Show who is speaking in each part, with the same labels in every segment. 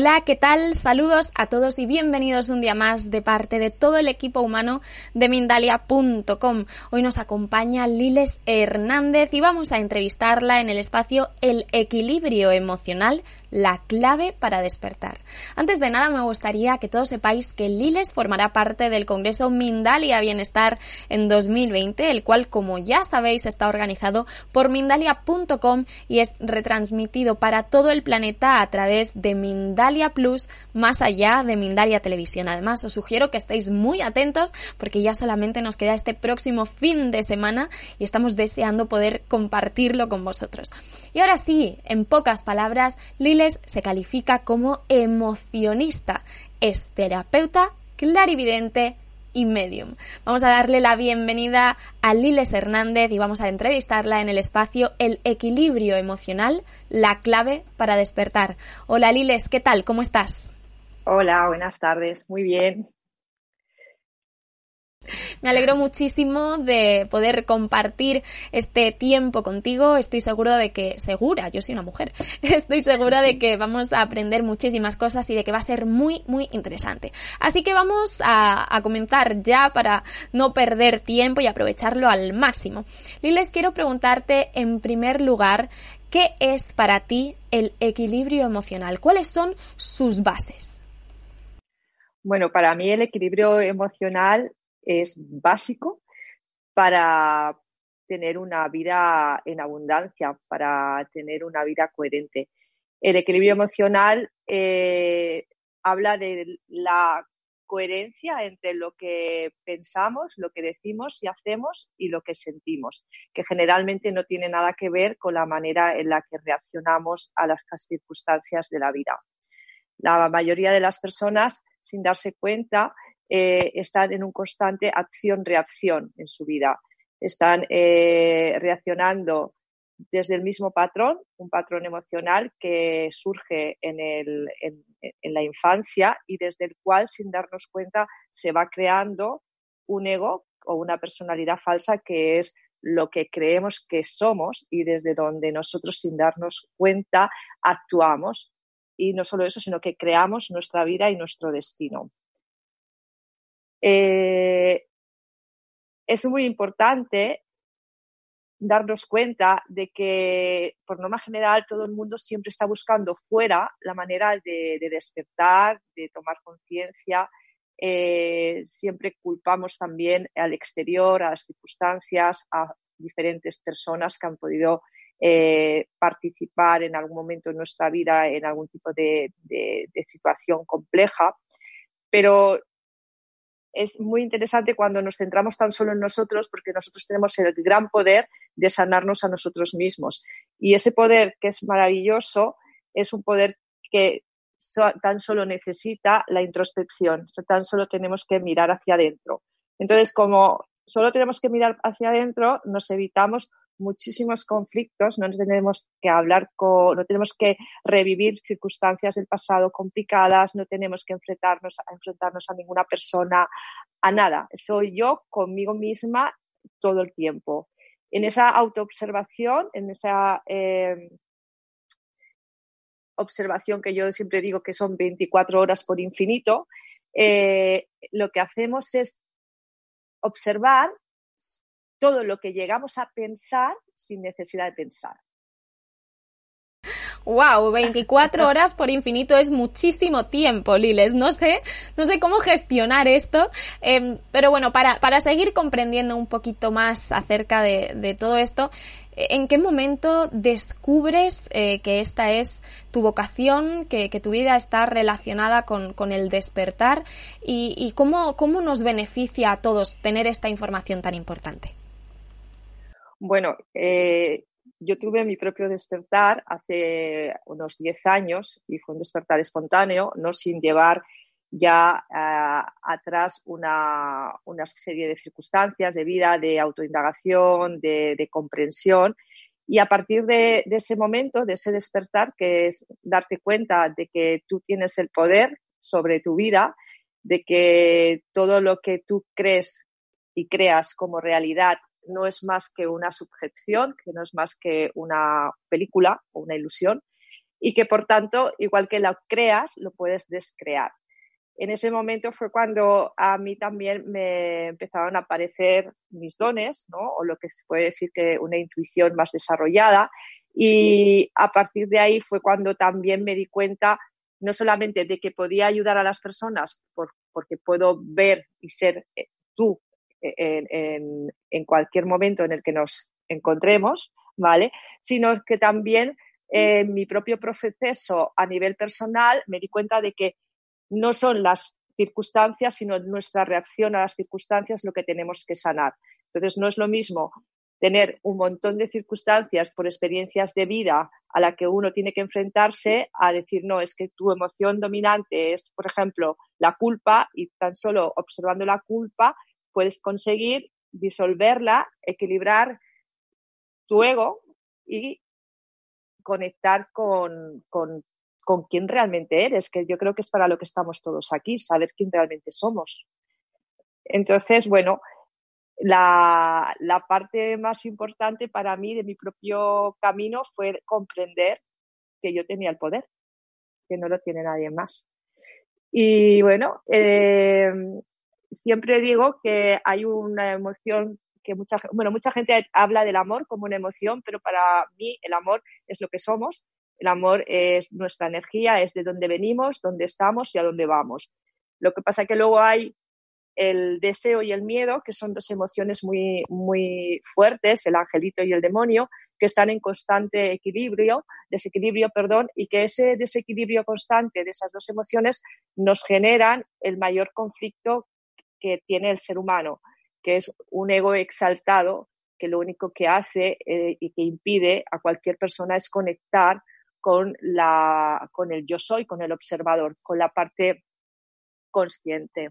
Speaker 1: Hola, ¿qué tal? Saludos a todos y bienvenidos un día más de parte de todo el equipo humano de Mindalia.com. Hoy nos acompaña Liles Hernández y vamos a entrevistarla en el espacio El equilibrio emocional la clave para despertar. Antes de nada me gustaría que todos sepáis que Liles formará parte del Congreso Mindalia Bienestar en 2020, el cual como ya sabéis está organizado por mindalia.com y es retransmitido para todo el planeta a través de Mindalia Plus más allá de Mindalia Televisión. Además os sugiero que estéis muy atentos porque ya solamente nos queda este próximo fin de semana y estamos deseando poder compartirlo con vosotros. Y ahora sí, en pocas palabras, Liles se califica como emocionista, es terapeuta, clarividente y medium. Vamos a darle la bienvenida a Liles Hernández y vamos a entrevistarla en el espacio El equilibrio emocional, la clave para despertar. Hola Liles, ¿qué tal? ¿Cómo estás?
Speaker 2: Hola, buenas tardes. Muy bien.
Speaker 1: Me alegro muchísimo de poder compartir este tiempo contigo. Estoy seguro de que, segura, yo soy una mujer, estoy segura de que vamos a aprender muchísimas cosas y de que va a ser muy, muy interesante. Así que vamos a, a comenzar ya para no perder tiempo y aprovecharlo al máximo. Liles, quiero preguntarte en primer lugar, ¿qué es para ti el equilibrio emocional? ¿Cuáles son sus bases?
Speaker 2: Bueno, para mí el equilibrio emocional es básico para tener una vida en abundancia, para tener una vida coherente. El equilibrio emocional eh, habla de la coherencia entre lo que pensamos, lo que decimos y hacemos y lo que sentimos, que generalmente no tiene nada que ver con la manera en la que reaccionamos a las circunstancias de la vida. La mayoría de las personas, sin darse cuenta, eh, están en un constante acción-reacción en su vida. Están eh, reaccionando desde el mismo patrón, un patrón emocional que surge en, en, la infancia y desde el cual, sin darnos cuenta, se va creando un ego o una personalidad falsa que es lo que creemos que somos y desde donde nosotros, sin darnos cuenta, actuamos. Y no solo eso, sino que creamos nuestra vida y nuestro destino. Eh, es muy importante darnos cuenta de que, por norma general, todo el mundo siempre está buscando fuera la manera de, despertar, de tomar conciencia. Eh, siempre culpamos también al exterior, a las circunstancias, a diferentes personas que han podido eh, participar en algún momento en nuestra vida en algún tipo de, de situación compleja. Pero es muy interesante cuando nos centramos tan solo en nosotros porque nosotros tenemos el gran poder de sanarnos a nosotros mismos. Y ese poder que es maravilloso es un poder que tan solo necesita la introspección, tan solo tenemos que mirar hacia adentro. Entonces, como solo tenemos que mirar hacia adentro, nos evitamos muchísimos conflictos, no tenemos que hablar con, no tenemos que revivir circunstancias del pasado complicadas, no tenemos que enfrentarnos a, enfrentarnos a ninguna persona, a nada. Soy yo conmigo misma todo el tiempo. En esa autoobservación, en esa eh, observación que yo siempre digo que son 24 horas por infinito, eh, lo que hacemos es observar todo lo que llegamos a pensar sin necesidad de pensar.
Speaker 1: Wow, 24 horas por infinito es muchísimo tiempo, Liles. No sé, no sé cómo gestionar esto, em, pero bueno, para, para seguir comprendiendo un poquito más acerca de, de todo esto, ¿En qué momento descubres eh, que esta es tu vocación, que, tu vida está relacionada con, el despertar y, cómo, cómo, nos beneficia a todos tener esta información tan importante?
Speaker 2: Bueno, eh, yo tuve mi propio despertar hace unos 10 años y fue un despertar espontáneo, no sin llevar ya eh, atrás una, serie de circunstancias de vida, de autoindagación, de, comprensión. Y a partir de, ese momento, de ese despertar, que es darte cuenta de que tú tienes el poder sobre tu vida, de que todo lo que tú crees y creas como realidad no es más que una subjeción, que no es más que una película o una ilusión, y que por tanto, igual que lo creas, lo puedes descrear en ese momento fue cuando a mí también me empezaron a aparecer mis dones, ¿no? o lo que se puede decir que una intuición más desarrollada. Y a partir de ahí fue cuando también me di cuenta no solamente de que podía ayudar a las personas porque puedo ver y ser eh, tú en, en, cualquier momento en el que nos encontremos, ¿vale? Sino que también en mi propio proceso a nivel personal me di cuenta de que no son las circunstancias, sino nuestra reacción a las circunstancias lo que tenemos que sanar. Entonces, no es lo mismo tener un montón de circunstancias por experiencias de vida a la que uno tiene que enfrentarse a decir, no, es que tu emoción dominante es, por ejemplo, la culpa y tan solo observando la culpa puedes conseguir disolverla, equilibrar tu ego y conectar con, con con quién realmente eres, que yo creo que es para lo que estamos todos aquí, saber quién realmente somos. Entonces, bueno, la, parte más importante para mí de mi propio camino fue comprender que yo tenía el poder, que no lo tiene nadie más. Y bueno, eh, siempre digo que hay una emoción que mucha, bueno, mucha gente habla del amor como una emoción, pero para mí el amor es lo que somos el amor es nuestra energía, es de dónde venimos, dónde estamos y a dónde vamos. Lo que pasa que luego hay el deseo y el miedo, que son dos emociones muy, muy fuertes, el angelito y el demonio, que están en constante equilibrio, desequilibrio, perdón, y que ese desequilibrio constante de esas dos emociones nos generan el mayor conflicto que tiene el ser humano, que es un ego exaltado que lo único que hace eh, y que impide a cualquier persona es conectar con, la, con el yo soy, con el observador, con la parte consciente.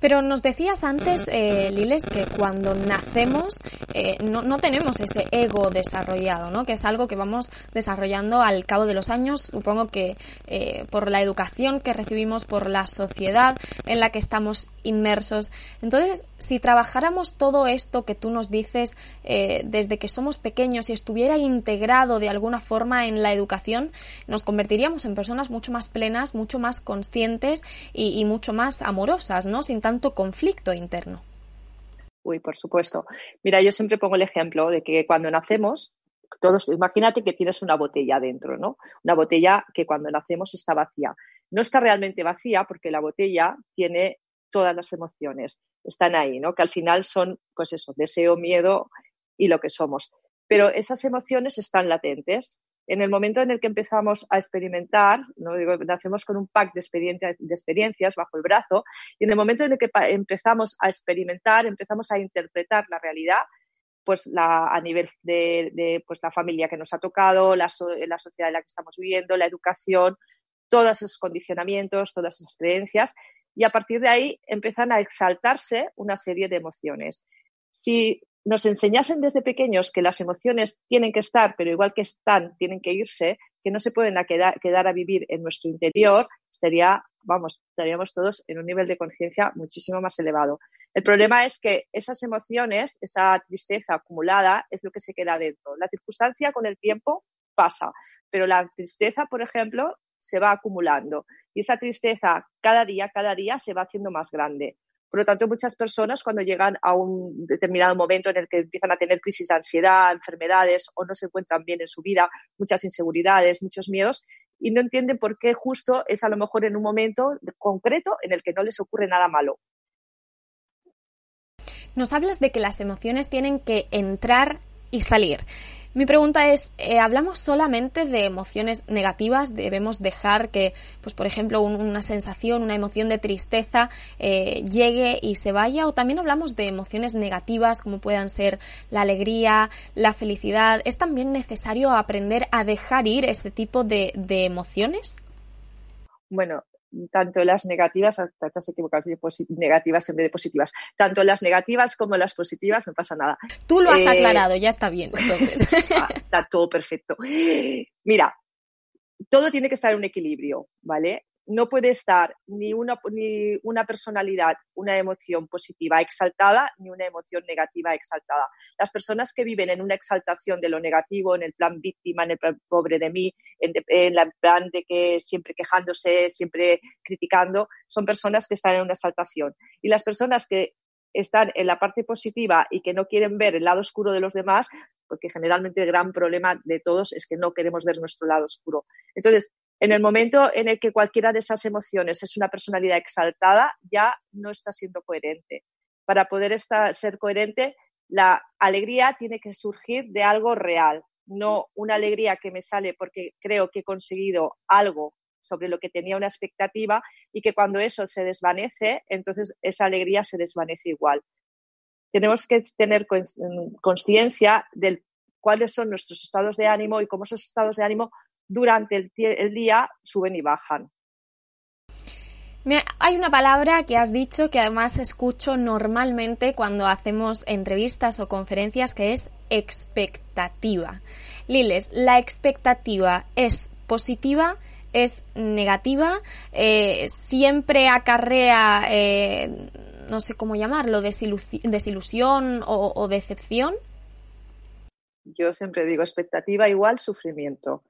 Speaker 1: Pero nos decías antes, eh, Liles, que cuando nacemos eh, no, no, tenemos ese ego desarrollado, ¿no? Que es algo que vamos desarrollando al cabo de los años, supongo que eh, por la educación que recibimos, por la sociedad en la que estamos inmersos. Entonces, si trabajáramos todo esto que tú nos dices eh, desde que somos pequeños y estuviera integrado de alguna forma en la educación, nos convertiríamos en personas mucho más plenas, mucho más conscientes y, mucho más amorosas, ¿no? Tanto conflicto interno.
Speaker 2: Uy, por supuesto. Mira, yo siempre pongo el ejemplo de que cuando nacemos, todos, imagínate que tienes una botella dentro, ¿no? Una botella que cuando nacemos está vacía. No está realmente vacía porque la botella tiene todas las emociones, están ahí, ¿no? Que al final son, pues eso, deseo, miedo y lo que somos. Pero esas emociones están latentes en el momento en el que empezamos a experimentar, ¿no? Digo, nacemos con un pack de, de experiencias bajo el brazo, y en el momento en el que empezamos a experimentar, empezamos a interpretar la realidad, pues la, a nivel de, pues la familia que nos ha tocado, la, la sociedad en la que estamos viviendo, la educación, todos esos condicionamientos, todas esas creencias, y a partir de ahí empiezan a exaltarse una serie de emociones. Si nos enseñasen desde pequeños que las emociones tienen que estar, pero igual que están, tienen que irse, que no se pueden quedar, quedar a vivir en nuestro interior, estaría, vamos, estaríamos todos en un nivel de conciencia muchísimo más elevado. El problema es que esas emociones, esa tristeza acumulada, es lo que se queda dentro. La circunstancia con el tiempo pasa, pero la tristeza, por ejemplo, se va acumulando y esa tristeza cada día, cada día se va haciendo más grande. Por lo tanto, muchas personas cuando llegan a un determinado momento en el que empiezan a tener crisis de ansiedad, enfermedades o no se encuentran bien en su vida, muchas inseguridades, muchos miedos, y no entienden por qué justo es a lo mejor en un momento concreto en el que no les ocurre nada malo.
Speaker 1: Nos hablas de que las emociones tienen que entrar y salir. Mi pregunta es, eh, ¿hablamos solamente de emociones negativas? ¿Debemos dejar que, pues por ejemplo, una sensación, una emoción de tristeza eh, llegue y se vaya? ¿O también hablamos de emociones negativas como puedan ser la alegría, la felicidad? ¿Es también necesario aprender a dejar ir este tipo de, de emociones?
Speaker 2: Bueno, tanto las negativas, estás equivocado, negativas en vez de positivas, tanto las negativas como las positivas, no pasa nada.
Speaker 1: Tú lo has eh, aclarado, ya está bien, entonces.
Speaker 2: Ah, está todo perfecto. Mira, todo tiene que estar en un equilibrio, ¿vale? No puede estar ni una, ni una personalidad, una emoción positiva exaltada, ni una emoción negativa exaltada. Las personas que viven en una exaltación de lo negativo, en el plan víctima, en el plan pobre de mí, en, el plan de que siempre quejándose, siempre criticando, son personas que están en una exaltación. Y las personas que están en la parte positiva y que no quieren ver el lado oscuro de los demás, porque generalmente el gran problema de todos es que no queremos ver nuestro lado oscuro. Entonces, en el momento en el que cualquiera de esas emociones es una personalidad exaltada, ya no está siendo coherente. Para poder ser coherente, la alegría tiene que surgir de algo real, no una alegría que me sale porque creo que he conseguido algo sobre lo que tenía una expectativa y que cuando eso se desvanece, entonces esa alegría se desvanece igual. Tenemos que tener conciencia de cuáles son nuestros estados de ánimo y cómo esos estados de ánimo durante el, día suben y bajan.
Speaker 1: hay una palabra que has dicho que además escucho normalmente cuando hacemos entrevistas o conferencias que es expectativa. Liles, ¿la expectativa es positiva? ¿Es negativa? Eh, ¿Siempre acarrea, eh, no sé cómo llamarlo, desilusión o decepción?
Speaker 2: Yo siempre digo expectativa igual sufrimiento.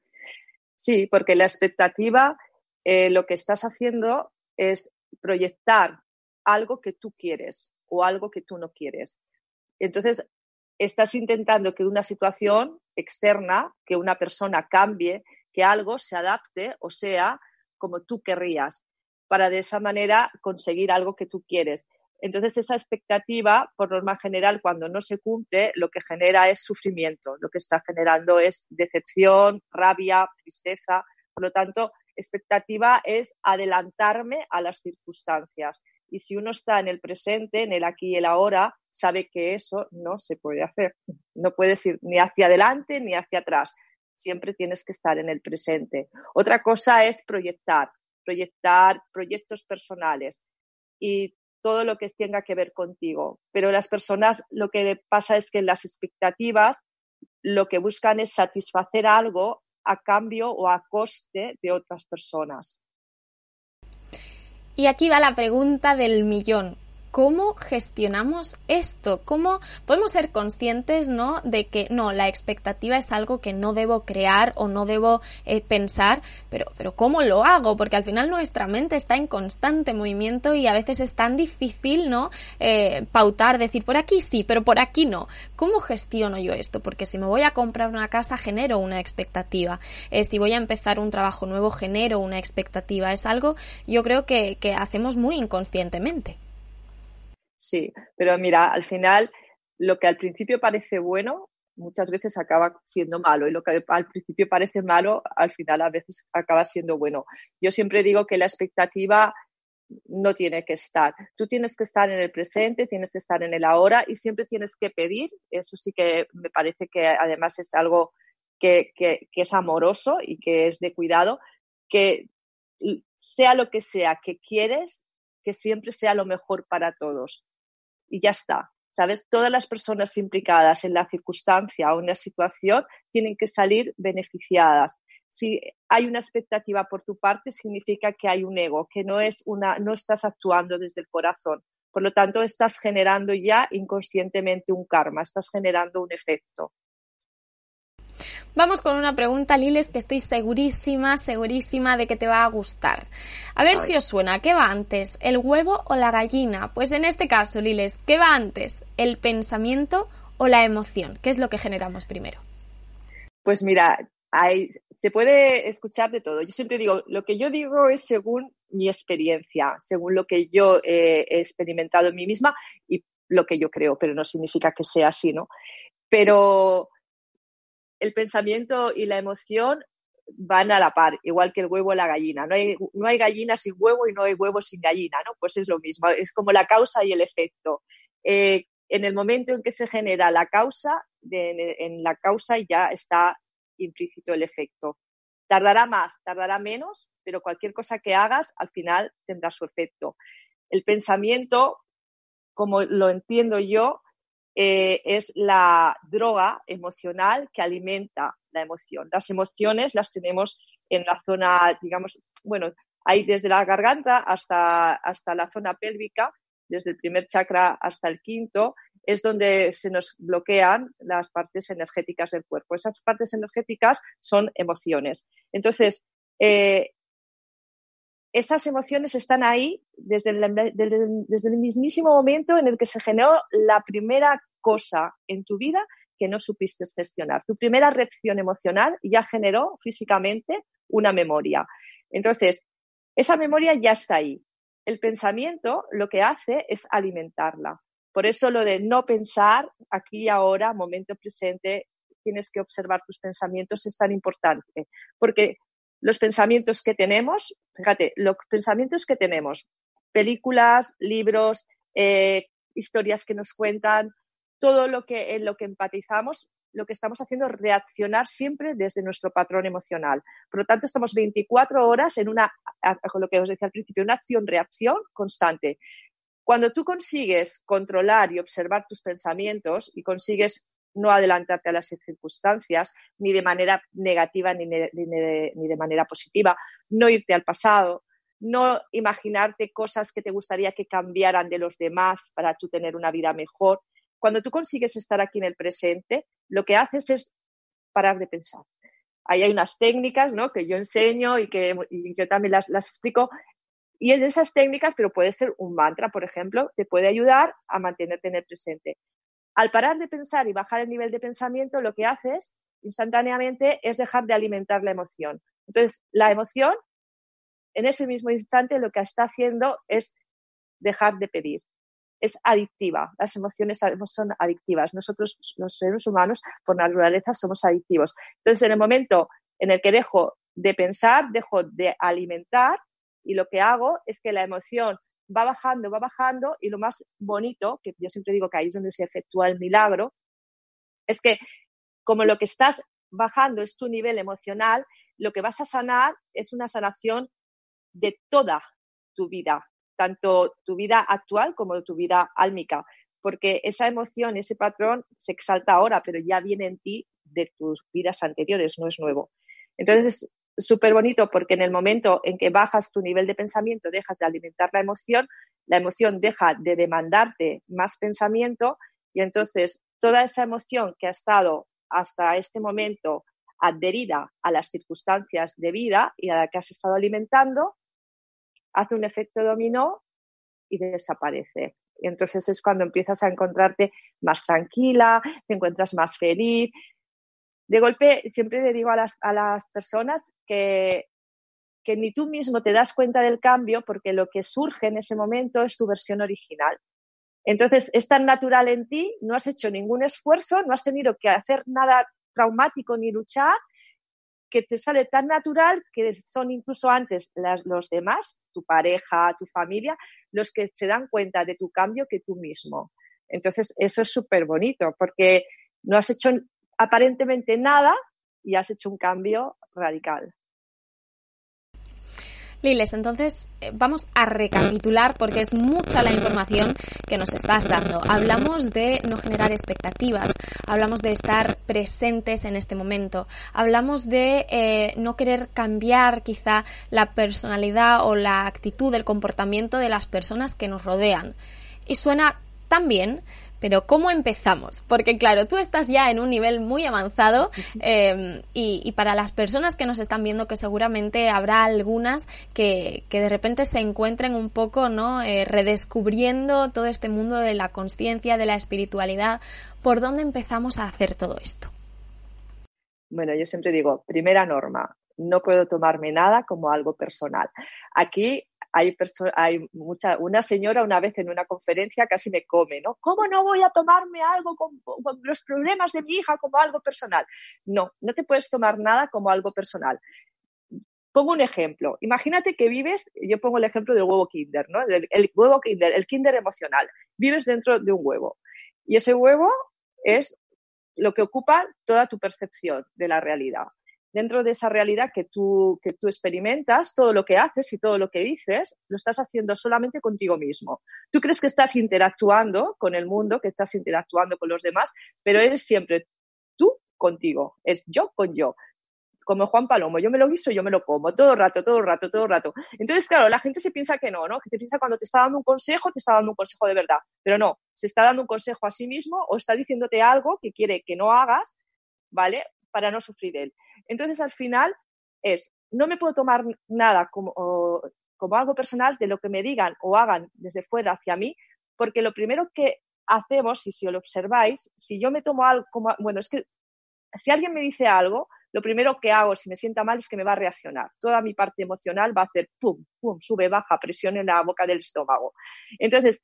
Speaker 2: Sí, porque la expectativa eh, lo que estás haciendo es proyectar algo que tú quieres o algo que tú no quieres. Entonces, estás intentando que una situación externa, que una persona cambie, que algo se adapte o sea como tú querrías, para de esa manera conseguir algo que tú quieres. Entonces, esa expectativa, por norma general, cuando no se cumple, lo que genera es sufrimiento, lo que está generando es decepción, rabia, tristeza. Por lo tanto, expectativa es adelantarme a las circunstancias. Y si uno está en el presente, en el aquí y el ahora, sabe que eso no se puede hacer. No puedes ir ni hacia adelante ni hacia atrás. Siempre tienes que estar en el presente. Otra cosa es proyectar, proyectar proyectos personales. Y todo lo que tenga que ver contigo. Pero las personas lo que pasa es que las expectativas lo que buscan es satisfacer algo a cambio o a coste de otras personas.
Speaker 1: Y aquí va la pregunta del millón. ¿Cómo gestionamos esto? ¿Cómo podemos ser conscientes ¿no? de que no, la expectativa es algo que no debo crear o no debo eh, pensar, pero, pero ¿cómo lo hago? Porque al final nuestra mente está en constante movimiento y a veces es tan difícil ¿no? Eh, pautar, decir por aquí sí, pero por aquí no. ¿Cómo gestiono yo esto? Porque si me voy a comprar una casa genero una expectativa. Eh, si voy a empezar un trabajo nuevo genero una expectativa. Es algo yo creo que, que hacemos muy inconscientemente.
Speaker 2: Sí, pero mira, al final lo que al principio parece bueno muchas veces acaba siendo malo y lo que al principio parece malo al final a veces acaba siendo bueno. Yo siempre digo que la expectativa no tiene que estar. Tú tienes que estar en el presente, tienes que estar en el ahora y siempre tienes que pedir. Eso sí que me parece que además es algo que, que es amoroso y que es de cuidado, que sea lo que sea que quieres, que siempre sea lo mejor para todos y ya está. ¿Sabes? Todas las personas implicadas en la circunstancia o en la situación tienen que salir beneficiadas. Si hay una expectativa por tu parte, significa que hay un ego, que no es una, no estás actuando desde el corazón. Por lo tanto, estás generando ya inconscientemente un karma, estás generando un efecto.
Speaker 1: Vamos con una pregunta, Liles, que estoy segurísima, segurísima de que te va a gustar. A ver si os suena, ¿qué va antes, el huevo o la gallina? Pues en este caso, Liles, ¿qué va antes, el pensamiento o la emoción? ¿Qué es lo que generamos primero?
Speaker 2: Pues mira, se puede escuchar de todo. Yo siempre digo, lo que yo digo es según mi experiencia, según lo que yo he experimentado en mí misma y lo que yo creo, pero no significa que sea así, ¿no? Pero el pensamiento y la emoción van a la par, igual que el huevo y la gallina. No hay, no hay gallina sin huevo y no hay huevo sin gallina, ¿no? Pues es lo mismo, es como la causa y el efecto. Eh, en el momento en que se genera la causa, en la causa ya está implícito el efecto. Tardará más, tardará menos, pero cualquier cosa que hagas al final tendrá su efecto. El pensamiento, como lo entiendo yo, eh, es la droga emocional que alimenta la emoción. Las emociones las tenemos en la zona, digamos, bueno, hay desde la garganta hasta, hasta la zona pélvica, desde el primer chakra hasta el quinto, es donde se nos bloquean las partes energéticas del cuerpo. Esas partes energéticas son emociones. Entonces, eh, esas emociones están ahí desde el, desde mismísimo momento en el que se generó la primera cosa en tu vida que no supiste gestionar. Tu primera reacción emocional ya generó físicamente una memoria. Entonces, esa memoria ya está ahí. El pensamiento lo que hace es alimentarla. Por eso lo de no pensar aquí ahora, momento presente, tienes que observar tus pensamientos es tan importante. Porque los pensamientos que tenemos, fíjate, los pensamientos que tenemos, películas, libros, eh, historias que nos cuentan, todo lo que en lo que empatizamos, lo que estamos haciendo es reaccionar siempre desde nuestro patrón emocional. Por lo tanto, estamos 24 horas en una, con lo que os decía al principio, una acción-reacción constante. Cuando tú consigues controlar y observar tus pensamientos y consigues no adelantarte a las circunstancias, ni de manera negativa ni, ni de manera positiva, no irte al pasado, no imaginarte cosas que te gustaría que cambiaran de los demás para tú tener una vida mejor. Cuando tú consigues estar aquí en el presente, lo que haces es parar de pensar. Ahí hay unas técnicas ¿no? que yo enseño y que yo también las, las explico y en esas técnicas, pero puede ser un mantra, por ejemplo, te puede ayudar a mantenerte en el presente. Al parar de pensar y bajar el nivel de pensamiento, lo que haces instantáneamente es dejar de alimentar la emoción. Entonces, la emoción, en ese mismo instante, lo que está haciendo es dejar de pedir. Es adictiva. Las emociones son adictivas. Nosotros, los seres humanos, por naturaleza, somos adictivos. Entonces, en el momento en el que dejo de pensar, dejo de alimentar, y lo que hago es que la emoción va bajando, va bajando y lo más bonito, que yo siempre digo que ahí es donde se efectúa el milagro, es que como lo que estás bajando es tu nivel emocional, lo que vas a sanar es una sanación de toda tu vida, tanto tu vida actual como tu vida álmica, porque esa emoción, ese patrón se exalta ahora, pero ya viene en ti de tus vidas anteriores, no es nuevo. Entonces, súper bonito porque en el momento en que bajas tu nivel de pensamiento, dejas de alimentar la emoción, la emoción deja de demandarte más pensamiento y entonces toda esa emoción que ha estado hasta este momento adherida a las circunstancias de vida y a la que has estado alimentando, hace un efecto dominó y desaparece. Y entonces es cuando empiezas a encontrarte más tranquila, te encuentras más feliz, de golpe siempre le digo a las, a las personas que, ni tú mismo te das cuenta del cambio porque lo que surge en ese momento es tu versión original. Entonces, es tan natural en ti, no has hecho ningún esfuerzo, no has tenido que hacer nada traumático ni luchar, que te sale tan natural que son incluso antes los demás, tu pareja, tu familia, los que se dan cuenta de tu cambio que tú mismo. Entonces, eso es súper bonito porque no has hecho aparentemente nada y has hecho un cambio radical.
Speaker 1: Liles, entonces eh, vamos a recapitular porque es mucha la información que nos estás dando. Hablamos de no generar expectativas, hablamos de estar presentes en este momento, hablamos de eh, no querer cambiar quizá la personalidad o la actitud, el comportamiento de las personas que nos rodean. Y suena tan bien, Pero ¿cómo empezamos? Porque claro, tú estás ya en un nivel muy avanzado eh, y, para las personas que nos están viendo, que seguramente habrá algunas que, de repente se encuentren un poco, ¿no? Eh, redescubriendo todo este mundo de la conciencia, de la espiritualidad. ¿Por dónde empezamos a hacer todo esto?
Speaker 2: Bueno, yo siempre digo, primera norma, no puedo tomarme nada como algo personal. Aquí hay, hay mucha, una señora una vez en una conferencia casi me come, ¿no? ¿Cómo no voy a tomarme algo con, los problemas de mi hija como algo personal? No, no te puedes tomar nada como algo personal. Pongo un ejemplo. Imagínate que vives, yo pongo el ejemplo del huevo kinder, ¿no? El, el huevo kinder, el kinder emocional. Vives dentro de un huevo. Y ese huevo es lo que ocupa toda tu percepción de la realidad dentro de esa realidad que tú, que tú experimentas, todo lo que haces y todo lo que dices, lo estás haciendo solamente contigo mismo. Tú crees que estás interactuando con el mundo, que estás interactuando con los demás, pero eres siempre tú contigo, es yo con yo. Como Juan Palomo, yo me lo guiso, yo me lo como, todo el rato, todo el rato, todo el rato. Entonces, claro, la gente se piensa que no, ¿no? Que se piensa cuando te está dando un consejo, te está dando un consejo de verdad. Pero no, se está dando un consejo a sí mismo o está diciéndote algo que quiere que no hagas, ¿vale? Para no sufrir él. Entonces, al final es, no me puedo tomar nada como, como algo personal de lo que me digan o hagan desde fuera hacia mí, porque lo primero que hacemos, y si lo observáis, si yo me tomo algo como, bueno, es que si alguien me dice algo, lo primero que hago si me sienta mal es que me va a reaccionar. Toda mi parte emocional va a hacer pum, pum, sube, baja, presión en la boca del estómago. Entonces,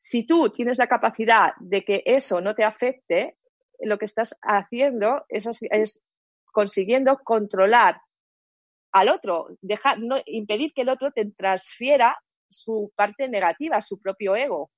Speaker 2: si tú tienes la capacidad de que eso no te afecte, lo que estás haciendo es, consiguiendo controlar al otro, dejar, no, impedir que el otro te transfiera su parte negativa, su propio ego.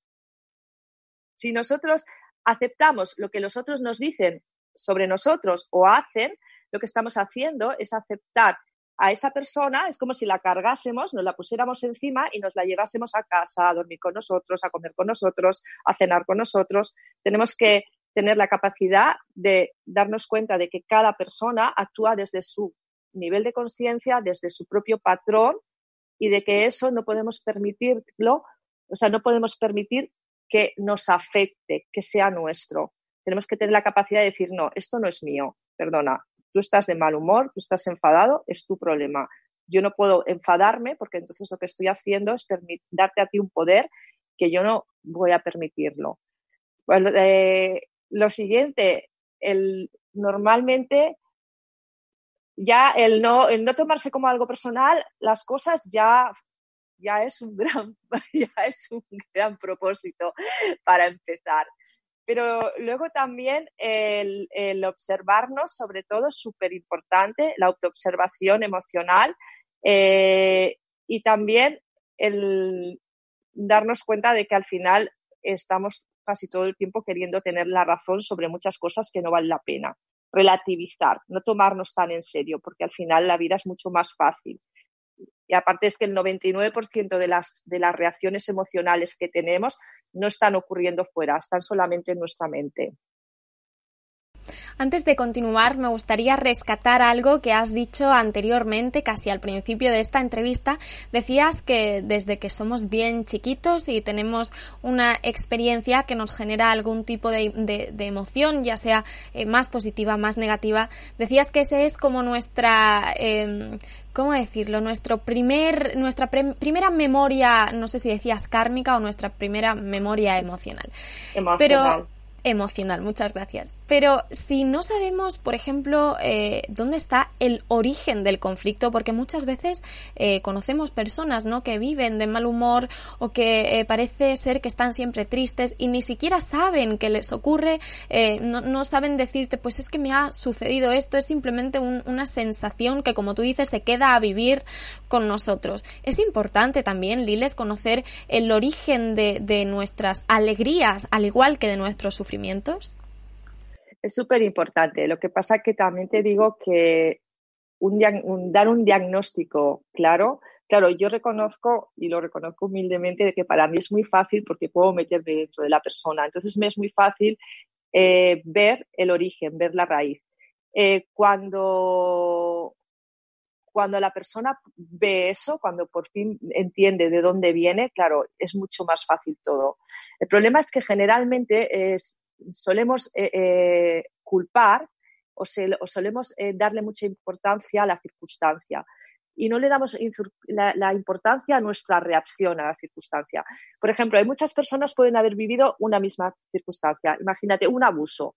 Speaker 2: Si nosotros aceptamos lo que los otros nos dicen sobre nosotros o hacen, lo que estamos haciendo es aceptar a esa persona, es como si la cargásemos, nos la pusiéramos encima y nos la llevásemos a casa, a dormir con nosotros, a comer con nosotros, a cenar con nosotros. Tenemos que tener la capacidad de darnos cuenta de que cada persona actúa desde su nivel de conciencia, desde su propio patrón y de que eso no podemos permitirlo, o sea, no podemos permitir que nos afecte, que sea nuestro. Tenemos que tener la capacidad de decir, no, esto no es mío, perdona, tú estás de mal humor, tú estás enfadado, es tu problema. Yo no puedo enfadarme porque entonces lo que estoy haciendo es darte a ti un poder que yo no voy a permitirlo. Bueno, eh, lo siguiente, el, normalmente ya el no, el no tomarse como algo personal, las cosas ya, ya, es un gran, ya es un gran propósito para empezar. Pero luego también el, el observarnos, sobre todo, es súper importante, la autoobservación emocional eh, y también el darnos cuenta de que al final estamos casi todo el tiempo queriendo tener la razón sobre muchas cosas que no valen la pena. Relativizar, no tomarnos tan en serio, porque al final la vida es mucho más fácil. Y aparte es que el 99% de las, de las reacciones emocionales que tenemos no están ocurriendo fuera, están solamente en nuestra mente.
Speaker 1: Antes de continuar, me gustaría rescatar algo que has dicho anteriormente, casi al principio de esta entrevista. Decías que desde que somos bien chiquitos y tenemos una experiencia que nos genera algún tipo de, emoción, ya sea eh, más positiva, más negativa, decías que ese es como nuestra... Em, ¿cómo decirlo? Nuestro primer, nuestra primera memoria, no sé si decías kármica o nuestra primera memoria emocional.
Speaker 2: emocional.
Speaker 1: Pero emocional, muchas gracias. Pero si no sabemos, por ejemplo, eh, dónde está el origen del conflicto, porque muchas veces eh, conocemos personas ¿no? que viven de mal humor o que eh, parece ser que están siempre tristes y ni siquiera saben qué les ocurre, no, no, saben decirte, pues es que me ha sucedido esto, es simplemente una sensación que, como tú dices, se queda a vivir con nosotros. Es importante también, Liles, conocer el origen de, de nuestras alegrías, al igual que de nuestros sufrimientos
Speaker 2: es súper importante. Lo que pasa es que también te digo que un, dar un diagnóstico claro, claro, yo reconozco y lo reconozco humildemente de que para mí es muy fácil porque puedo meterme dentro de la persona. Entonces me es muy fácil eh, ver el origen, ver la raíz. Eh, cuando, cuando la persona ve eso, cuando por fin entiende de dónde viene, claro, es mucho más fácil todo. El problema es que generalmente solemos eh, eh, culpar o, solemos eh, darle mucha importancia a la circunstancia y no le damos la, importancia a nuestra reacción a la circunstancia. Por ejemplo, hay muchas personas pueden haber vivido una misma circunstancia. Imagínate un abuso,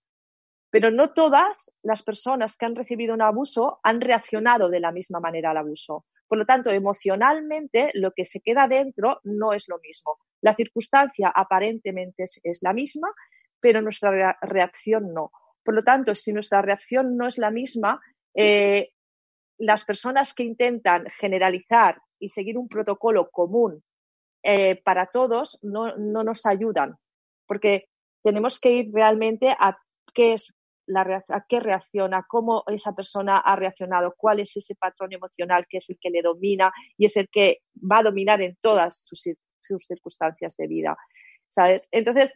Speaker 2: pero no todas las personas que han recibido un abuso han reaccionado de la misma manera al abuso. Por lo tanto, emocionalmente lo que se queda dentro no es lo mismo. La circunstancia aparentemente es, la misma, pero nuestra reacción no. Por lo tanto, si nuestra reacción no es la misma, eh, las personas que intentan generalizar y seguir un protocolo común eh, para todos no, nos ayudan, porque tenemos que ir realmente a qué es la a qué reacciona, cómo esa persona ha reaccionado, cuál es ese patrón emocional que es el que le domina y es el que va a dominar en todas sus, circunstancias de vida. ¿Sabes? Entonces,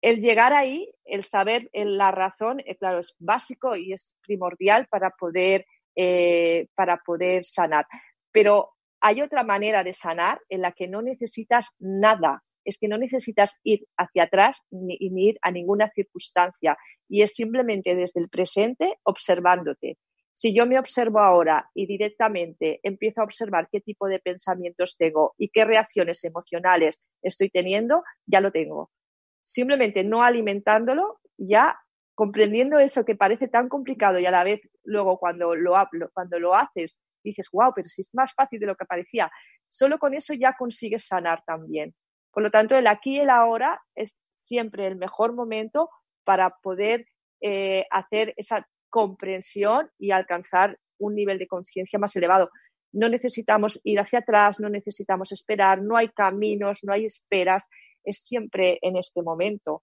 Speaker 2: el llegar ahí, el saber la razón, eh, claro, es básico y es primordial para poder eh, para poder sanar. Pero hay otra manera de sanar en la que no necesitas nada, es que no necesitas ir hacia atrás ni, ir a ninguna circunstancia y es simplemente desde el presente observándote. Si yo me observo ahora y directamente empiezo a observar qué tipo de pensamientos tengo y qué reacciones emocionales estoy teniendo, ya lo tengo. Simplemente no alimentándolo, ya comprendiendo eso que parece tan complicado y a la vez luego cuando lo, cuando lo haces dices, wow, pero si es más fácil de lo que parecía, solo con eso ya consigues sanar también. Por lo tanto, el aquí y el ahora es siempre el mejor momento para poder eh, hacer esa comprensión y alcanzar un nivel de conciencia más elevado. No necesitamos ir hacia atrás, no necesitamos esperar, no hay caminos, no hay esperas, es siempre en este momento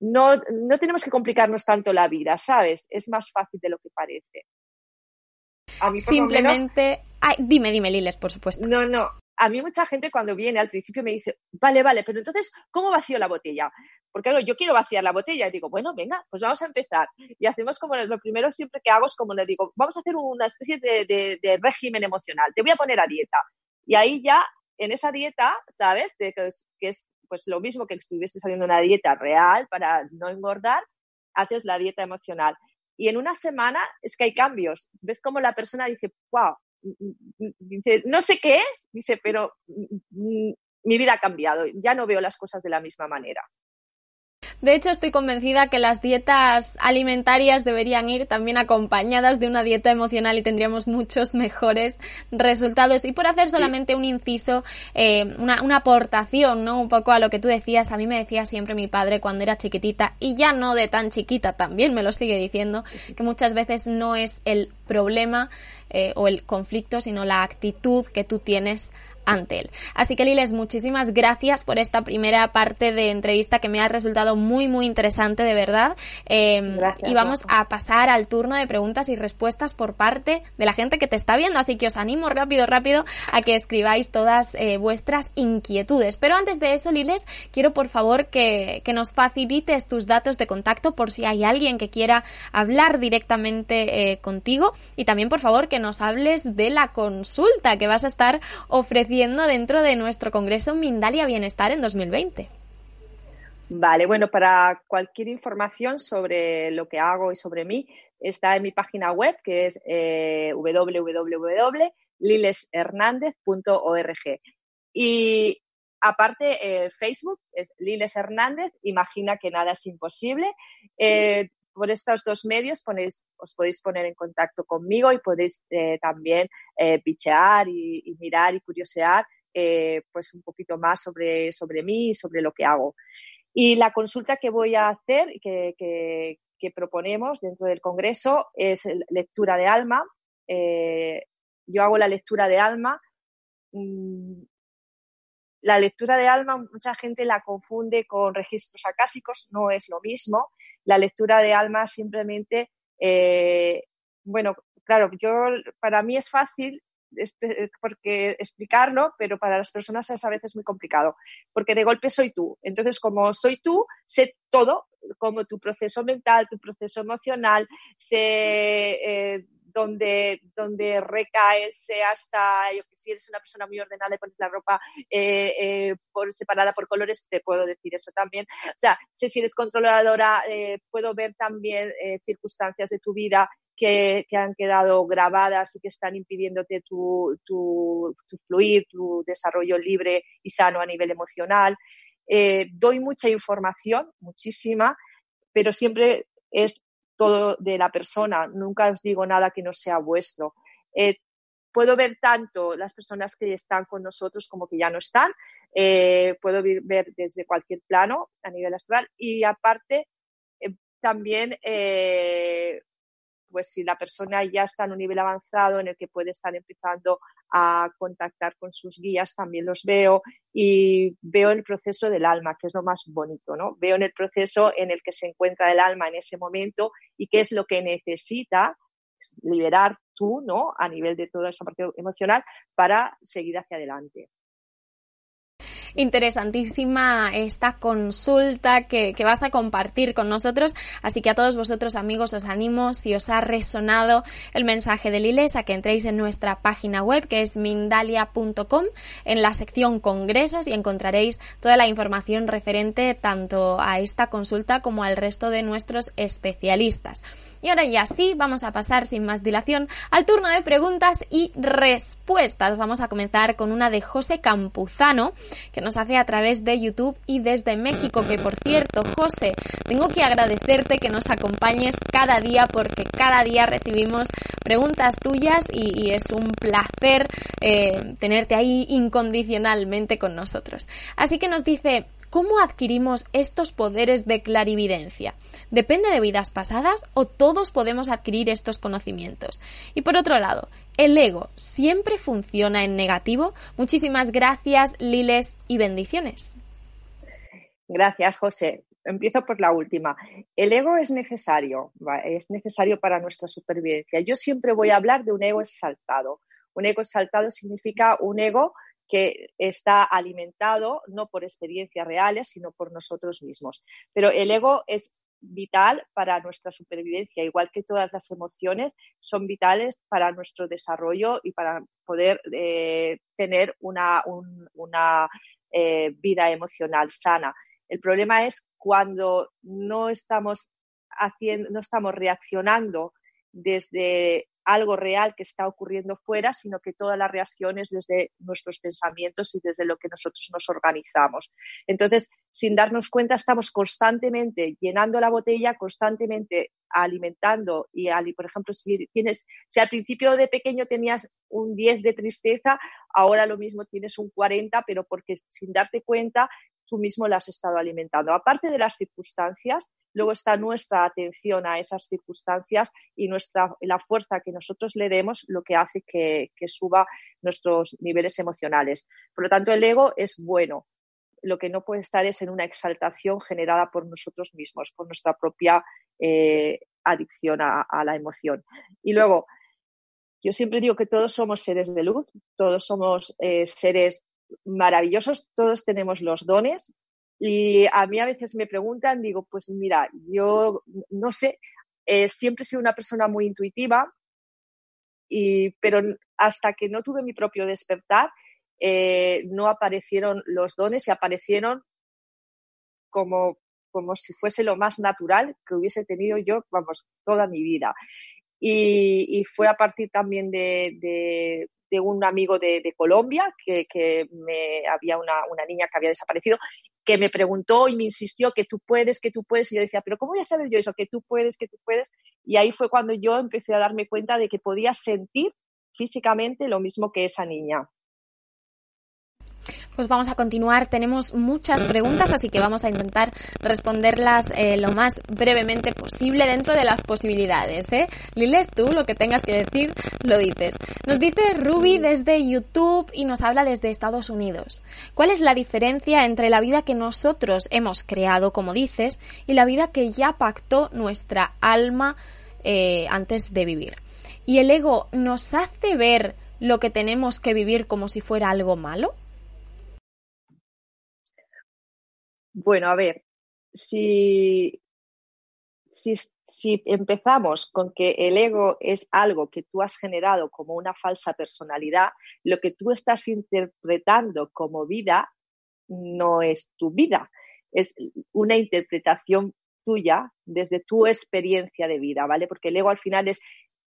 Speaker 2: no, no tenemos que complicarnos tanto la vida, ¿sabes? Es más fácil de lo que parece.
Speaker 1: A mí, Simplemente. Ay, dime, dime, Liles, por supuesto.
Speaker 2: No, no. A mí mucha gente cuando viene al principio me dice, vale, vale, pero entonces, ¿cómo vacío la botella? Porque claro, yo quiero vaciar la botella y digo, bueno, venga, pues vamos a empezar. Y hacemos como lo primero siempre que hago es como le digo, vamos a hacer una especie de, de, régimen emocional, te voy a poner a dieta. Y ahí ya, en esa dieta, ¿sabes? De, que es pues lo mismo que estuvieses haciendo una dieta real para no engordar, haces la dieta emocional. Y en una semana es que hay cambios. Ves como la persona dice, wow, dice, no sé qué es, dice, pero mi vida ha cambiado, ya no veo las cosas de la misma manera.
Speaker 1: De hecho, estoy convencida que las dietas alimentarias deberían ir también acompañadas de una dieta emocional y tendríamos muchos mejores resultados. Y por hacer solamente un inciso, eh, una, una, aportación, ¿no? Un poco a lo que tú decías. A mí me decía siempre mi padre cuando era chiquitita, y ya no de tan chiquita, también me lo sigue diciendo, que muchas veces no es el problema eh, o el conflicto, sino la actitud que tú tienes ante él. Así que Liles, muchísimas gracias por esta primera parte de entrevista que me ha resultado muy muy interesante de verdad. Em, y vamos a pasar al turno de preguntas y respuestas por parte de la gente que te está viendo. Así que os animo rápido rápido a que escribáis todas eh, vuestras inquietudes. Pero antes de eso, Liles, quiero por favor que, que, nos facilites tus datos de contacto por si hay alguien que quiera hablar directamente eh, contigo y también por favor que nos hables de la consulta que vas a estar ofreciendo dentro de nuestro Congreso Mindalia Bienestar en 2020.
Speaker 2: Vale, bueno, para cualquier información sobre lo que hago y sobre mí, está en mi página web que es eh, www.lileshernandez.org. Y aparte, eh, Facebook es Liles Hernández, imagina que nada es imposible. Eh, por estos dos medios os podéis poner en contacto conmigo y podéis eh, también eh, pichear y, mirar y curiosear eh, pues un poquito más sobre, sobre mí y sobre lo que hago. Y la consulta que voy a hacer, que, que, proponemos dentro del Congreso, es lectura de alma. yo hago la lectura de alma. Mm, la lectura de alma, mucha gente la confunde con registros acásicos, no es lo mismo la lectura de alma simplemente, eh, bueno, claro, yo para mí es fácil porque explicarlo, pero para las personas es a veces muy complicado, porque de golpe soy tú. Entonces, como soy tú, sé todo, como tu proceso mental, tu proceso emocional, sé eh, donde, donde recae hasta, yo que si eres una persona muy ordenada y pones la ropa eh, eh, por, separada por colores, te puedo decir eso también. O sea, sé si eres controladora, eh, puedo ver también circunstancias de tu vida que, que, han quedado grabadas y que están impidiéndote tu, tu, tu, fluir, tu desarrollo libre y sano a nivel emocional. doy mucha información, muchísima, pero siempre es todo de la persona, nunca os digo nada que no sea vuestro. Eh, puedo ver tanto las personas que están con nosotros como que ya no están, eh, puedo ver desde cualquier plano a nivel astral y aparte eh, también pues si la persona ya está en un nivel avanzado en el que puede estar empezando a contactar con sus guías, también los veo y veo el proceso del alma, que es lo más bonito, ¿no? Veo en el proceso en el que se encuentra el alma en ese momento y qué es lo que necesita liberar tú, ¿no? A nivel de toda esa parte emocional para seguir hacia adelante
Speaker 1: interesantísima esta consulta que, vas a compartir con nosotros. Así que a todos vosotros amigos os animo, si os ha resonado el mensaje de Liles, a que entréis en nuestra página web que es mindalia.com en la sección congresos y encontraréis toda la información referente tanto a esta consulta como al resto de nuestros especialistas. Y ahora ya sí, vamos a pasar sin más dilación al turno de preguntas y respuestas. Vamos a comenzar con una de José Campuzano, que nos hace a través de YouTube y desde México, que por cierto, José, tengo que agradecerte que nos acompañes cada día porque cada día recibimos preguntas tuyas y, es un placer eh, tenerte ahí incondicionalmente con nosotros. Así que nos dice, ¿cómo adquirimos estos poderes de clarividencia? ¿Depende de vidas pasadas o todos podemos adquirir estos conocimientos? Y por otro lado, ¿el ego siempre funciona en negativo? Muchísimas gracias, Liles, y bendiciones.
Speaker 2: Gracias, José. Empiezo por la última. El ego es necesario, es necesario para nuestra supervivencia. Yo siempre voy a hablar de un ego exaltado. Un ego exaltado significa un ego que está alimentado no por experiencias reales, sino por nosotros mismos. Pero el ego es vital para nuestra supervivencia, igual que todas las emociones son vitales para nuestro desarrollo y para poder eh, tener una, una eh, vida emocional sana. El problema es cuando no estamos haciendo, no estamos reaccionando desde algo real que está ocurriendo fuera, sino que toda la reacción es desde nuestros pensamientos y desde lo que nosotros nos organizamos. Entonces, sin darnos cuenta, estamos constantemente llenando la botella, constantemente alimentando y, por ejemplo, si tienes, si al principio de pequeño tenías un 10 de tristeza, ahora lo mismo tienes un 40, pero porque sin darte cuenta tú mismo la has estado alimentando. Aparte de las circunstancias, luego está nuestra atención a esas circunstancias y nuestra, la fuerza que nosotros le demos lo que hace que, suba nuestros niveles emocionales. Por lo tanto, el ego es bueno. Lo que no puede estar es en una exaltación generada por nosotros mismos, por nuestra propia eh, adicción a, la emoción. Y luego, yo siempre digo que todos somos seres de luz, todos somos eh, seres maravillosos, todos tenemos los dones y a mí a veces me preguntan, digo, pues mira, yo no sé, eh, siempre he sido una persona muy intuitiva, y, pero hasta que no tuve mi propio despertar, eh, no aparecieron los dones y aparecieron como, como si fuese lo más natural que hubiese tenido yo, vamos, toda mi vida. Y, fue a partir también de, de un amigo de, Colombia, que, me, había una, niña que había desaparecido, que me preguntó y me insistió que tú puedes, que tú puedes. Y yo decía, pero ¿cómo voy a saber yo eso? Que tú puedes, que tú puedes. Y ahí fue cuando yo empecé a darme cuenta de que podía sentir físicamente lo mismo que esa niña.
Speaker 1: Pues vamos a continuar. Tenemos muchas preguntas, así que vamos a intentar responderlas eh, lo más brevemente posible dentro de las posibilidades. ¿eh? Liles, tú lo que tengas que decir, lo dices. Nos dice Ruby desde YouTube y nos habla desde Estados Unidos. ¿Cuál es la diferencia entre la vida que nosotros hemos creado, como dices, y la vida que ya pactó nuestra alma eh, antes de vivir? ¿Y el ego nos hace ver lo que tenemos que vivir como si fuera algo malo?
Speaker 2: Bueno, a ver, si, si, si, empezamos con que el ego es algo que tú has generado como una falsa personalidad, lo que tú estás interpretando como vida no es tu vida, es una interpretación tuya desde tu experiencia de vida, ¿vale? Porque el ego al final es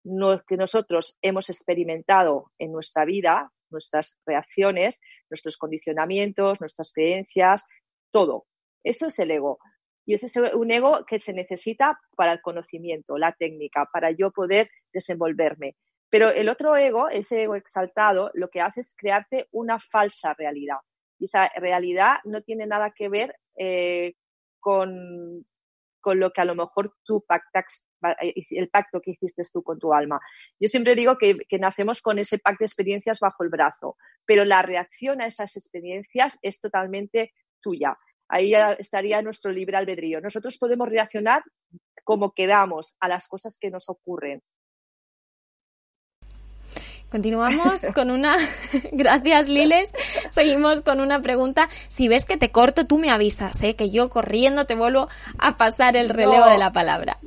Speaker 2: lo que nosotros hemos experimentado en nuestra vida, nuestras reacciones, nuestros condicionamientos, nuestras creencias, todo. Eso es el ego. Y ese es un ego que se necesita para el conocimiento, la técnica, para yo poder desenvolverme. Pero el otro ego, ese ego exaltado, lo que hace es crearte una falsa realidad. Y esa realidad no tiene nada que ver eh, con, con lo que a lo mejor tú pactas, el pacto que hiciste tú con tu alma. Yo siempre digo que, nacemos con ese pacto de experiencias bajo el brazo, pero la reacción a esas experiencias es totalmente tuya. Ahí estaría nuestro libre albedrío. Nosotros podemos reaccionar como queramos a las cosas que nos ocurren.
Speaker 1: Continuamos con una. Gracias, Liles. Seguimos con una pregunta. Si ves que te corto, tú me avisas, ¿eh? que yo corriendo te vuelvo a pasar el relevo de la palabra.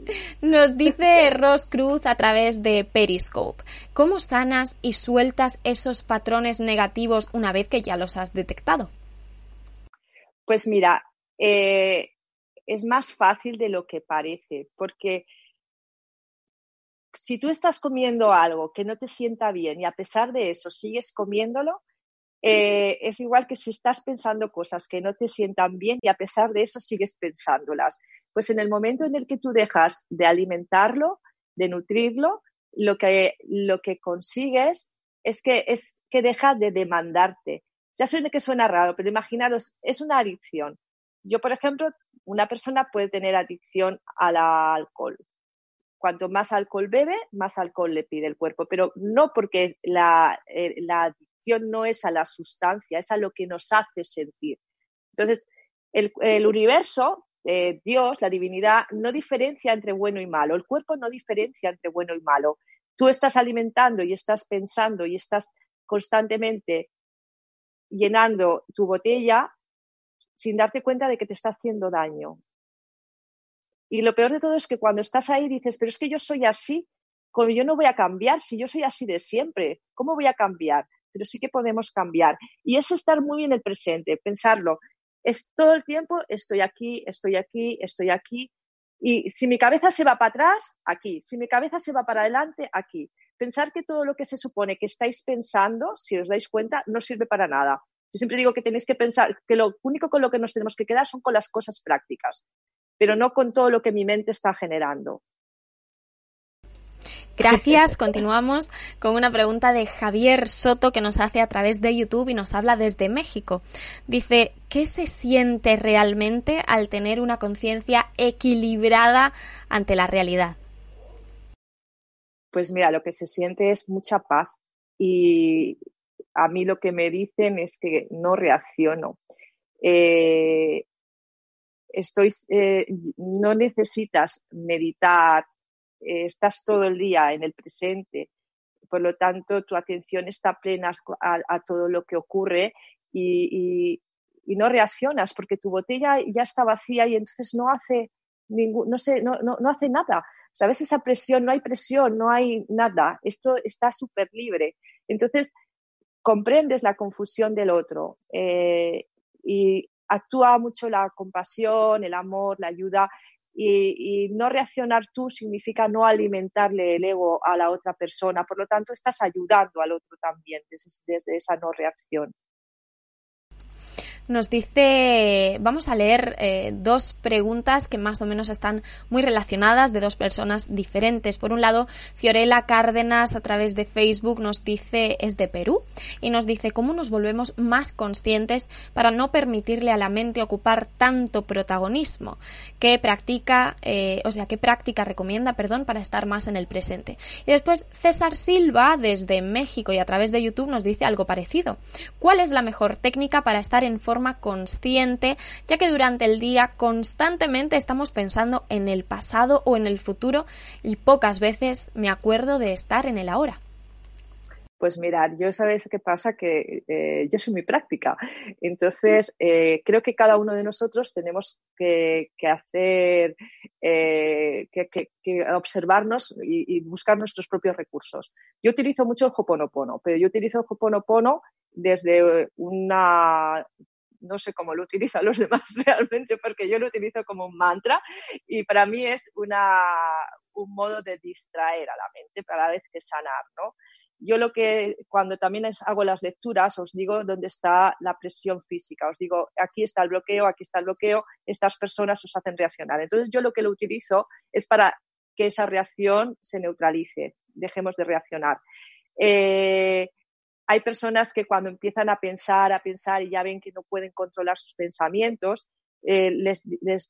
Speaker 1: Nos dice Ross Cruz a través de Periscope. ¿Cómo sanas y sueltas esos patrones negativos una vez que ya los has detectado?
Speaker 2: Pues mira, eh, es más fácil de lo que parece, porque si tú estás comiendo algo que no te sienta bien y a pesar de eso sigues comiéndolo, eh, es igual que si estás pensando cosas que no te sientan bien y a pesar de eso sigues pensándolas. Pues en el momento en el que tú dejas de alimentarlo, de nutrirlo, lo que, lo que consigues es que, es que deja de demandarte. Ya suena que suena raro, pero imaginaros, es una adicción. Yo, por ejemplo, una persona puede tener adicción al alcohol cuanto más alcohol bebe, más alcohol le pide el cuerpo, pero no porque la, eh, adicción no es a la sustancia, es a lo que nos hace sentir. Entonces, el, universo, eh, Dios, la divinidad, no diferencia entre bueno y malo, el cuerpo no diferencia entre bueno y malo. Tú estás alimentando y estás pensando y estás constantemente llenando tu botella sin darte cuenta de que te está haciendo daño. Y lo peor de todo es que cuando estás ahí dices, pero es que yo soy así, como yo no voy a cambiar, si yo soy así de siempre, ¿cómo voy a cambiar? Pero sí que podemos cambiar. Y es estar muy en el presente, pensarlo. Es todo el tiempo, estoy aquí, estoy aquí, estoy aquí. Y si mi cabeza se va para atrás, aquí. Si mi cabeza se va para adelante, aquí. Pensar que todo lo que se supone que estáis pensando, si os dais cuenta, no sirve para nada. Yo siempre digo que tenéis que pensar que lo único con lo que nos tenemos que quedar son con las cosas prácticas pero no con todo lo que mi mente está generando.
Speaker 1: Gracias. Continuamos con una pregunta de Javier Soto que nos hace a través de YouTube y nos habla desde México. Dice, ¿qué se siente realmente al tener una conciencia equilibrada ante la realidad?
Speaker 2: Pues mira, lo que se siente es mucha paz y a mí lo que me dicen es que no reacciono. Eh, estoy, eh, no necesitas meditar, eh, estás todo el día en el presente, por lo tanto tu atención está plena a, todo lo que ocurre y, no reaccionas porque tu botella ya está vacía y entonces no hace ningún, no, sé, no, no, hace nada. ¿Sabes? Esa presión, no hay presión, no hay nada. Esto está súper libre. Entonces, comprendes la confusión del otro eh, y actúa mucho la compasión, el amor, la ayuda y, no reaccionar tú significa no alimentarle el ego a la otra persona. Por lo tanto, estás ayudando al otro también desde esa no reacción
Speaker 1: nos dice, vamos a leer eh, dos preguntas que más o menos están muy relacionadas de dos personas diferentes. Por un lado, Fiorella Cárdenas a través de Facebook nos dice, es de Perú, y nos dice cómo nos volvemos más conscientes para no permitirle a la mente ocupar tanto protagonismo. ¿Qué practica, eh, o sea, qué práctica recomienda, perdón, para estar más en el presente? Y después, César Silva, desde México y a través de YouTube, nos dice algo parecido. ¿Cuál es la mejor técnica para estar en forma consciente, ya que durante el día constantemente estamos pensando en el pasado o en el futuro y pocas veces me acuerdo de estar en el ahora.
Speaker 2: Pues mirad, yo sabéis qué pasa, que eh, yo soy muy práctica. Entonces, eh, creo que cada uno de nosotros tenemos que, hacer, eh, que, observarnos y, buscar nuestros propios recursos. Yo utilizo mucho el Hoponopono, pero yo utilizo el Hoponopono desde una no sé cómo lo utilizan los demás realmente, porque yo lo utilizo como un mantra y para mí es una, un modo de distraer a la mente para la vez que sanar, ¿no? yo lo que cuando también hago las lecturas os digo dónde está la presión física, os digo aquí está el bloqueo, aquí está el bloqueo, estas personas os hacen reaccionar. Entonces yo lo que lo utilizo es para que esa reacción se neutralice, dejemos de reaccionar. Eh, hay personas que cuando empiezan a pensar, a pensar y ya ven que no pueden controlar sus pensamientos, eh, les,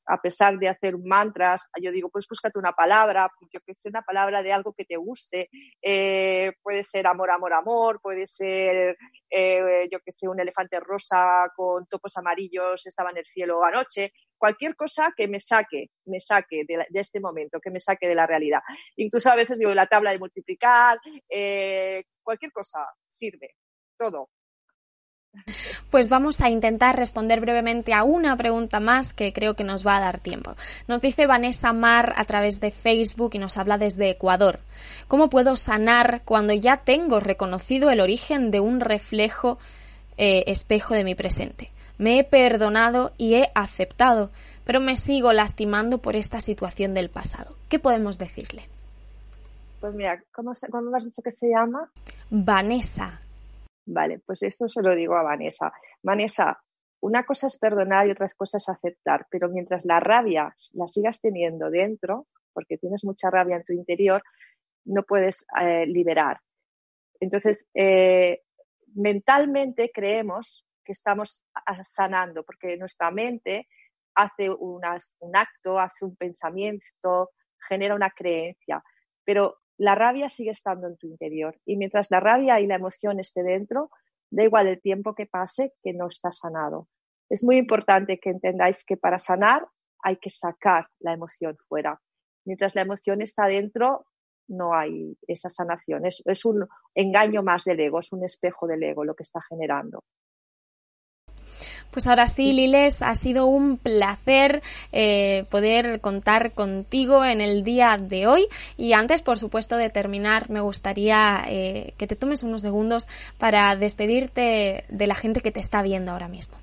Speaker 2: a pesar de hacer mantras, yo digo, pues búscate una palabra, yo que sé, una palabra de algo que te guste, eh, puede ser amor, amor, amor, puede ser, eh, yo que sé, un elefante rosa con topos amarillos estaba en el cielo anoche, cualquier cosa que me saque, me saque de, de este momento, que me saque de la realidad. Incluso a veces digo, la tabla de multiplicar, cualquier cosa sirve, todo.
Speaker 1: Pues vamos a intentar responder brevemente a una pregunta más que creo que nos va a dar tiempo. Nos dice Vanessa Mar a través de Facebook y nos habla desde Ecuador. ¿Cómo puedo sanar cuando ya tengo reconocido el origen de un reflejo eh, espejo de mi presente? Me he perdonado y he aceptado, pero me sigo lastimando por esta situación del pasado. ¿Qué podemos decirle?
Speaker 2: Pues mira, ¿cómo, cómo has dicho que se llama?
Speaker 1: Vanessa.
Speaker 2: Vale, pues esto se lo digo a Vanessa. Vanessa, una cosa es perdonar y otra cosa es aceptar, pero mientras la rabia la sigas teniendo dentro, porque tienes mucha rabia en tu interior, no puedes eh, liberar. Entonces, eh, mentalmente creemos que estamos sanando, porque nuestra mente hace un acto, hace un pensamiento, genera una creencia, pero la rabia sigue estando en tu interior. Y mientras la rabia y la emoción esté dentro, da igual el tiempo que pase, que no está sanado. Es muy importante que entendáis que para sanar hay que sacar la emoción fuera. Mientras la emoción está dentro, no hay esa sanación. Es, es un engaño más del ego, es un espejo del ego lo que está generando.
Speaker 1: Pues ahora sí, Liles, ha sido un placer eh, poder contar contigo en el día de hoy. Y antes, por supuesto, de terminar, me gustaría eh, que te tomes unos segundos para despedirte de la gente que te está viendo ahora mismo.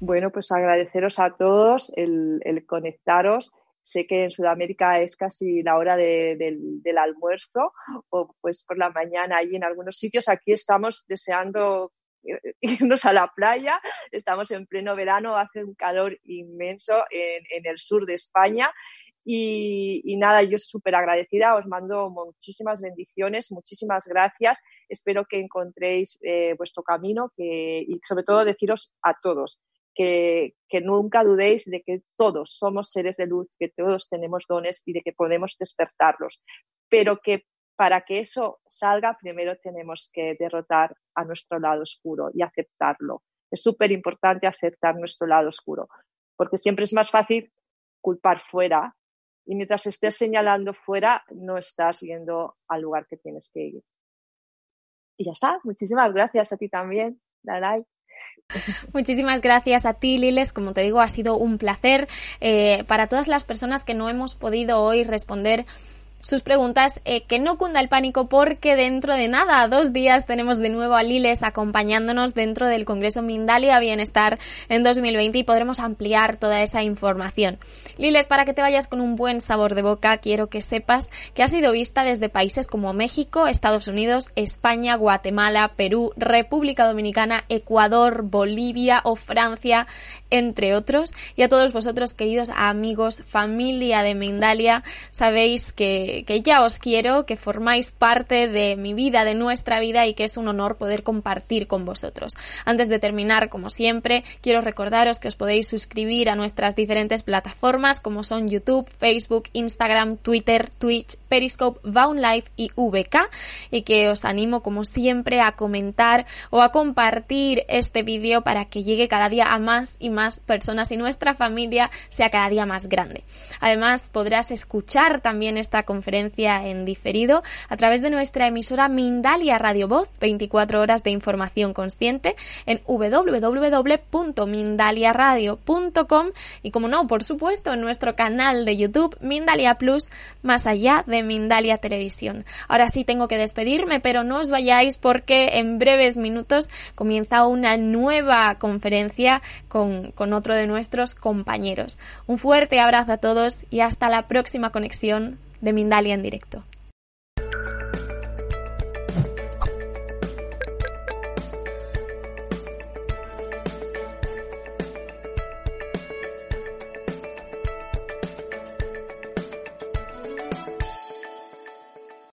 Speaker 2: Bueno, pues agradeceros a todos el, conectaros sé que en Sudamérica es casi la hora del, del, almuerzo o pues por la mañana ahí en algunos sitios. Aquí estamos deseando irnos a la playa. Estamos en pleno verano, hace un calor inmenso en, el sur de España. Y, nada, yo súper agradecida, os mando muchísimas bendiciones, muchísimas gracias. Espero que encontréis eh, vuestro camino que, y sobre todo deciros a todos que, que, nunca dudéis de que todos somos seres de luz, que todos tenemos dones y de que podemos despertarlos, pero que para que eso salga, primero tenemos que derrotar a nuestro lado oscuro y aceptarlo. Es súper importante aceptar nuestro lado oscuro, porque siempre es más fácil culpar fuera y mientras estés señalando fuera, no estás yendo al lugar que tienes que ir. Y ya está. Muchísimas gracias a ti también, Dalai.
Speaker 1: Muchísimas gracias a ti, Liles. Como te digo, ha sido un placer. Eh, para todas las personas que no hemos podido hoy responder sus preguntas, eh, que no cunda el pánico porque dentro de nada, dos días, tenemos de nuevo a Liles acompañándonos dentro del Congreso Mindalia Bienestar en 2020 y podremos ampliar toda esa información. Liles, para que te vayas con un buen sabor de boca, quiero que sepas que ha sido vista desde países como México, Estados Unidos, España, Guatemala, Perú, República Dominicana, Ecuador, Bolivia o Francia, entre otros. Y a todos vosotros, queridos amigos, familia de Mindalia, sabéis que que, ya os quiero, que formáis parte de mi vida, de nuestra vida y que es un honor poder compartir con vosotros. Antes de terminar, como siempre, quiero recordaros que os podéis suscribir a nuestras diferentes plataformas como son YouTube, Facebook, Instagram, Twitter, Twitch, Periscope, Vaun Live y VK y que os animo como siempre a comentar o a compartir este vídeo para que llegue cada día a más y más personas y nuestra familia sea cada día más grande. Además, podrás escuchar también esta conferencia en diferido a través de nuestra emisora Mindalia Radio Voz, 24 horas de información consciente en www.mindaliaradio.com y como no, por supuesto, en nuestro canal de YouTube Mindalia Plus, más allá de Mindalia Televisión. Ahora sí tengo que despedirme, pero no os vayáis porque en breves minutos comienza una nueva conferencia con, con otro de nuestros compañeros. Un fuerte abrazo a todos y hasta la próxima conexión de Mindalia en directo.